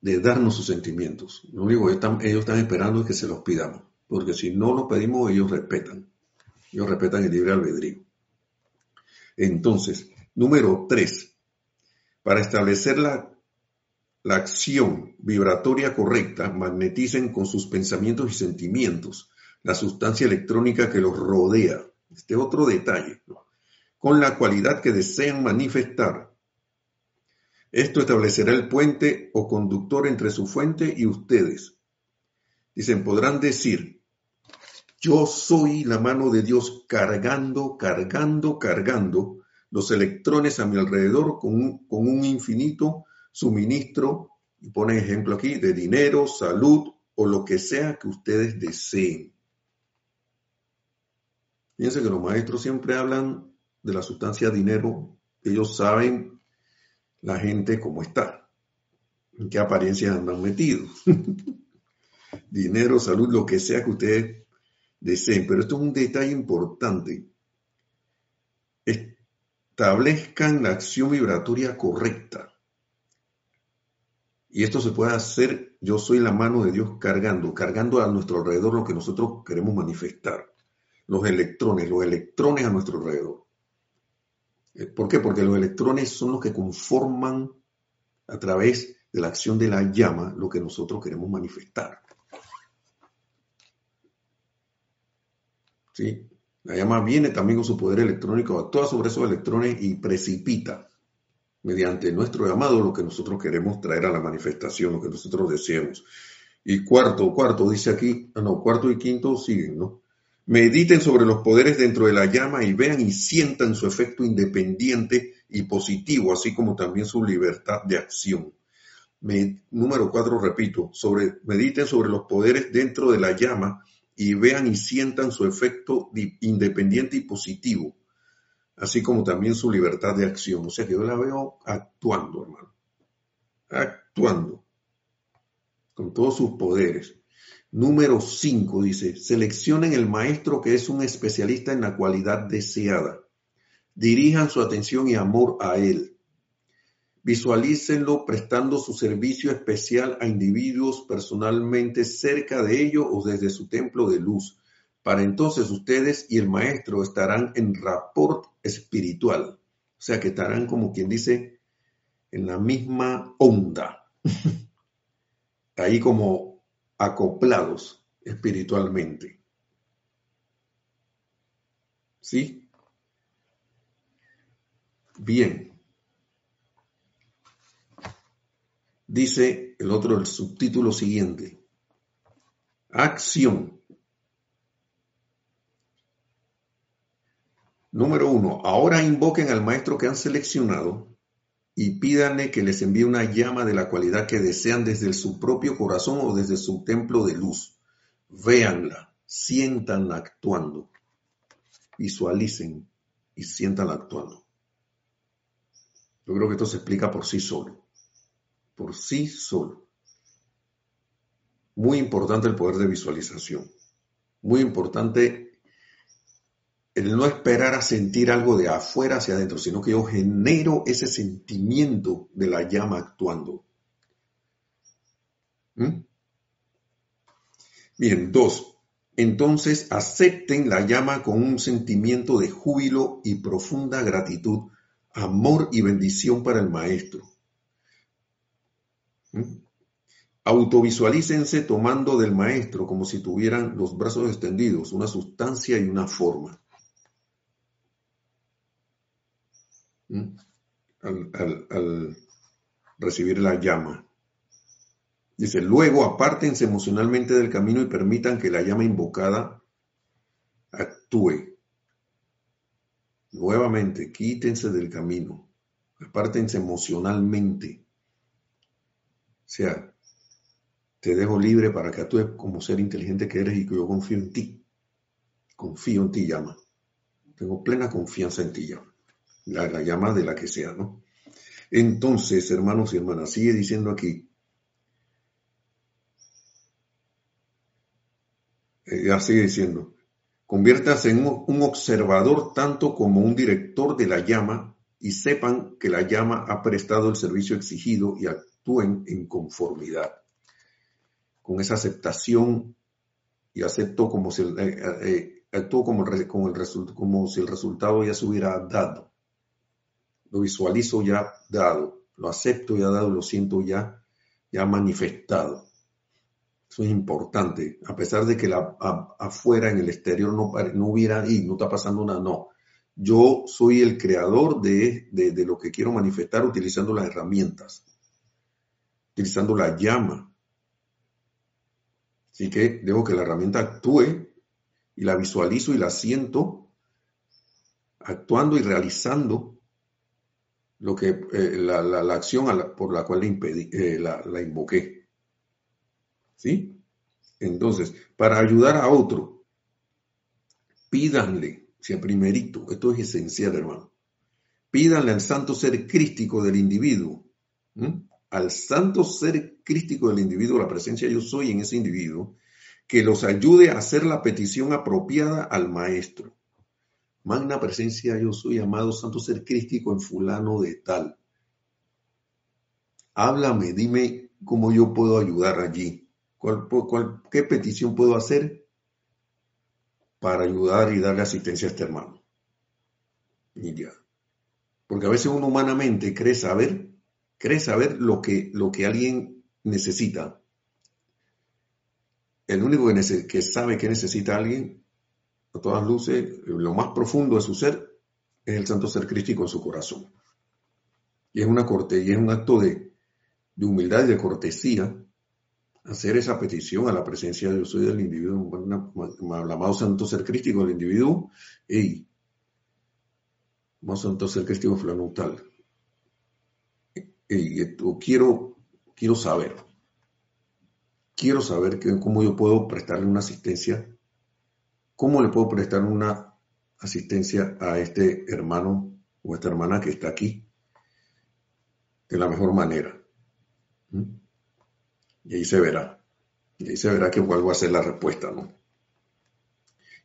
de darnos sus sentimientos. Lo único están, ellos están esperando es que se los pidamos. Porque si no los pedimos, ellos respetan. Ellos respetan el libre albedrío. Entonces, número tres, para establecer la la acción vibratoria correcta magneticen con sus pensamientos y sentimientos la sustancia electrónica que los rodea. Este otro detalle, con la cualidad que desean manifestar. Esto establecerá el puente o conductor entre su fuente y ustedes. Dicen, podrán decir, yo soy la mano de Dios cargando, cargando, cargando los electrones a mi alrededor con un, con un infinito suministro, y pone ejemplo aquí, de dinero, salud o lo que sea que ustedes deseen. Fíjense que los maestros siempre hablan de la sustancia dinero. Ellos saben la gente cómo está, en qué apariencias andan metidos. dinero, salud, lo que sea que ustedes deseen. Pero esto es un detalle importante. Establezcan la acción vibratoria correcta. Y esto se puede hacer, yo soy la mano de Dios cargando, cargando a nuestro alrededor lo que nosotros queremos manifestar. Los electrones, los electrones a nuestro alrededor. Eh, ¿Por qué? Porque los electrones son los que conforman a través de la acción de la llama lo que nosotros queremos manifestar. ¿Sí? La llama viene también con su poder electrónico, actúa sobre esos electrones y precipita mediante nuestro llamado lo que nosotros queremos traer a la manifestación, lo que nosotros deseamos. Y cuarto, cuarto, dice aquí, ah, no, cuarto y quinto siguen, ¿no? Mediten sobre los poderes dentro de la llama y vean y sientan su efecto independiente y positivo, así como también su libertad de acción. número cuatro, repito, sobre, mediten sobre los poderes dentro de la llama y vean y sientan su efecto independiente y positivo, así como también su libertad de acción. O sea que yo la veo actuando, hermano. Actuando. Con todos sus poderes. Número 5 dice, seleccionen el maestro que es un especialista en la cualidad deseada. Dirijan su atención y amor a él. Visualícenlo prestando su servicio especial a individuos personalmente cerca de ellos o desde su templo de luz para entonces ustedes y el maestro estarán en rapport espiritual. O sea que estarán como quien dice en la misma onda. Ahí como acoplados espiritualmente. ¿Sí? Bien. Dice el otro, el subtítulo siguiente. Acción. Número uno, ahora invoquen al maestro que han seleccionado y pídanle que les envíe una llama de la cualidad que desean desde su propio corazón o desde su templo de luz. Véanla, siéntanla actuando, visualicen y siéntanla actuando. Yo creo que esto se explica por sí solo, por sí solo. Muy importante el poder de visualización, muy importante el no esperar a sentir algo de afuera hacia adentro, sino que yo genero ese sentimiento de la llama actuando. ¿Mm? Bien, dos, entonces acepten la llama con un sentimiento de júbilo y profunda gratitud, amor y bendición para el Maestro. ¿Mm? Autovisualícense tomando del Maestro como si tuvieran los brazos extendidos, una sustancia y una forma. ¿Mm? al recibir la llama. Dice, luego apártense emocionalmente del camino y permitan que la llama invocada actúe. Nuevamente, quítense del camino, apártense emocionalmente. O sea, te dejo libre para que actúes como ser inteligente que eres y que yo confío en ti. Confío en ti, llama. Tengo plena confianza en ti, llama. La, la llama de la que sea, ¿no? Entonces, hermanos y hermanas, sigue diciendo aquí, eh, ya sigue diciendo, conviértase en un observador tanto como un director de la llama y sepan que la llama ha prestado el servicio exigido y actúen en conformidad. Con esa aceptación y acepto como si, eh, eh, actúo como, el, como si el resultado ya se hubiera dado lo visualizo ya dado, lo acepto ya dado, lo siento ya, ya manifestado. Eso es importante, a pesar de que afuera, en el exterior, no, no hubiera, y no está pasando nada, no. Yo soy el creador de, de lo que quiero manifestar utilizando las herramientas, utilizando la llama. Así que dejo que la herramienta actúe y la visualizo y la siento actuando y realizando lo que, eh, la, la, acción por la cual eh, la, la, invoqué. ¿Sí? Entonces, para ayudar a otro, pídanle, sea primerito, esto es esencial, hermano, pídanle al santo ser crístico del individuo, al santo ser crístico del individuo, la presencia yo soy en ese individuo, que los ayude a hacer la petición apropiada al maestro. Magna presencia yo soy, amado santo ser crístico en fulano de tal. Háblame, dime cómo yo puedo ayudar allí. qué petición puedo hacer para ayudar y darle asistencia a este hermano? Y ya. Porque a veces uno humanamente cree saber, cree saber lo que, lo que alguien necesita. El único que, que sabe que necesita alguien a todas luces, lo más profundo de su ser es el santo ser crístico en su corazón. Y es una corte, y es un acto de, humildad y de cortesía hacer esa petición a la presencia de Dios soy del individuo, el amado santo ser crístico del individuo, y más santo ser crístico fulano tal. Quiero, quiero saber, quiero saber que, cómo yo puedo prestarle una asistencia ¿Cómo le puedo prestar una asistencia a este hermano o esta hermana que está aquí de la mejor manera? ¿Mm? Y ahí se verá. Y ahí se verá que vuelvo a hacer la respuesta, ¿no?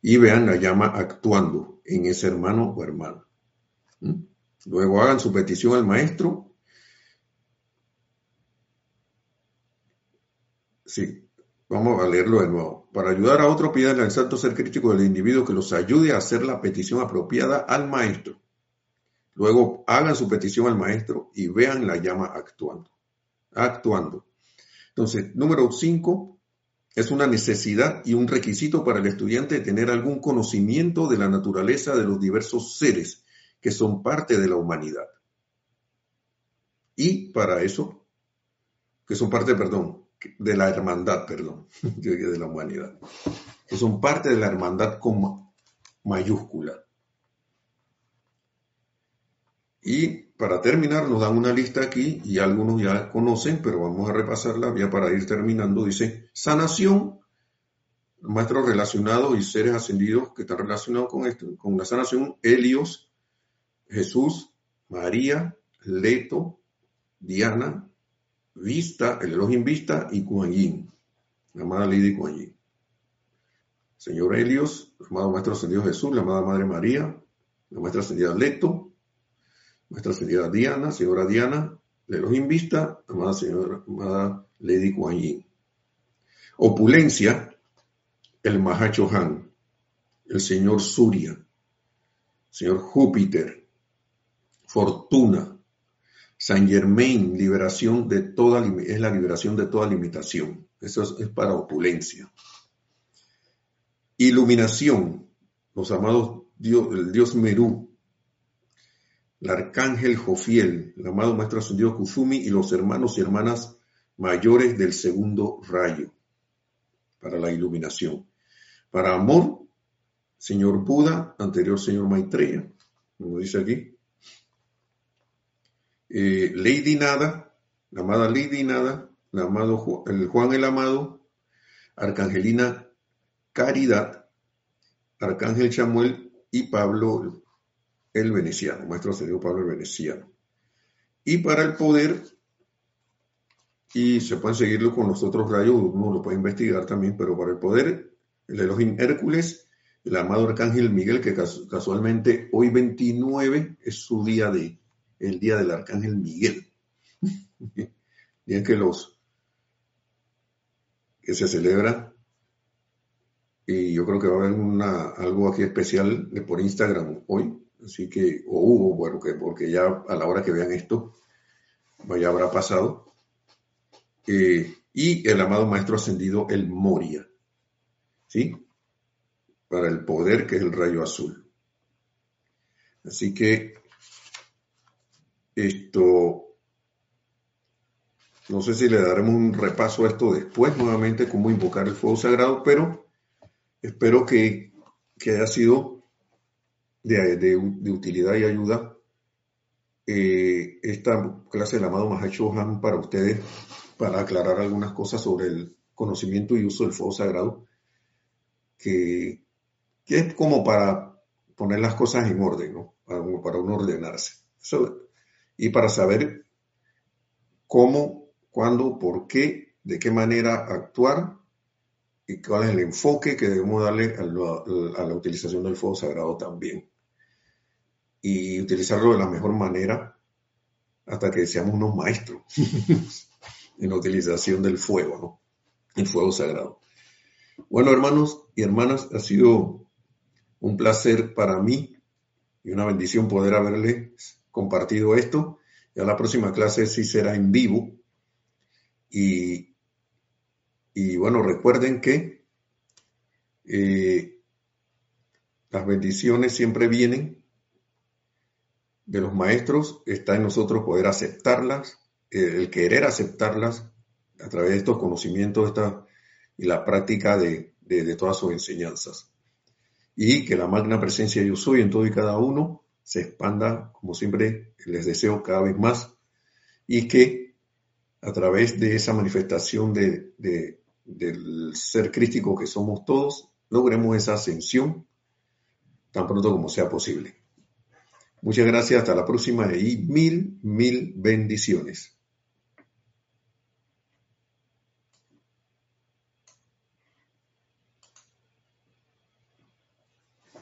Y vean la llama actuando en ese hermano o hermana. ¿Mm? Luego hagan su petición al maestro. Sí, Vamos a leerlo de nuevo. Para ayudar a otro, pidan al santo ser crítico del individuo que los ayude a hacer la petición apropiada al maestro. Luego hagan su petición al maestro y vean la llama actuando. Actuando. Entonces, número cinco, es una necesidad y un requisito para el estudiante tener algún conocimiento de la naturaleza de los diversos seres que son parte de la humanidad. Y para eso, que son parte, perdón, de la hermandad, perdón, de la humanidad, que son parte de la hermandad con mayúscula. Y para terminar, nos dan una lista aquí y algunos ya conocen, pero vamos a repasarla ya para ir terminando. Dice, sanación, maestros relacionados y seres ascendidos que están relacionados con esto, con la sanación, Helios, Jesús, María, Leto, Diana, Vista, el Elohim Vista y Kuan Yin, la amada Lady Kuan Yin. Señor Helios, amado Maestro Ascendido Jesús, la amada Madre María, la Maestra Ascendida Leto, Maestra Ascendida Diana, Señora Diana, el Elohim Vista, amada Señora, amada Lady Kuan Yin. Opulencia, el Mahachohan, el señor Surya, señor Júpiter, Fortuna, San Germain, liberación de toda, es la liberación de toda limitación. Eso es, para opulencia. Iluminación, los amados Dios, el Dios Merú, el arcángel Jofiel, el amado maestro ascendido Kuzumi y los hermanos y hermanas mayores del segundo rayo para la iluminación. Para amor, señor Buda, anterior señor Maitreya, como dice aquí. Eh, Lady Nada, la amada Lady Nada, el, amado, el Juan el Amado, Arcangelina Caridad, Arcángel Chamuel y Pablo el Veneciano, Maestro Ascendido Pablo el Veneciano. Y para el poder, y se pueden seguirlo con los otros rayos, uno lo puede investigar también, pero para el poder, el Elohim Hércules, el amado Arcángel Miguel, que casualmente hoy 29 es su día de, el día del Arcángel Miguel. Día que los, que se celebra, y yo creo que va a haber una, algo aquí especial por Instagram hoy, Así que, o hubo, bueno, que porque ya a la hora que vean esto, ya habrá pasado. Eh, y el amado Maestro Ascendido, el Moria. ¿Sí? Para el poder que es el rayo azul. Así que esto, no sé si le daremos un repaso a esto después nuevamente, cómo invocar el fuego sagrado, pero espero que, que haya sido de, utilidad y ayuda eh, esta clase del amado Han para ustedes, para aclarar algunas cosas sobre el conocimiento y uso del fuego sagrado, que, es como para poner las cosas en orden, ¿no? para, para uno ordenarse. Y para saber cómo, cuándo, por qué, de qué manera actuar y cuál es el enfoque que debemos darle a la utilización del fuego sagrado también y utilizarlo de la mejor manera hasta que seamos unos maestros en la utilización del fuego, ¿no? El fuego sagrado. Bueno, hermanos y hermanas, ha sido un placer para mí y una bendición poder haberles compartido esto. Ya la próxima clase sí será en vivo. Y, y bueno, recuerden que eh, las bendiciones siempre vienen de los maestros está en nosotros poder aceptarlas, el querer aceptarlas a través de estos conocimientos y la práctica de, todas sus enseñanzas. Y que la magna presencia yo soy en todo y cada uno se expanda, como siempre les deseo cada vez más, y que a través de esa manifestación de, del ser crístico que somos todos, logremos esa ascensión tan pronto como sea posible. Muchas gracias, hasta la próxima y mil, mil bendiciones.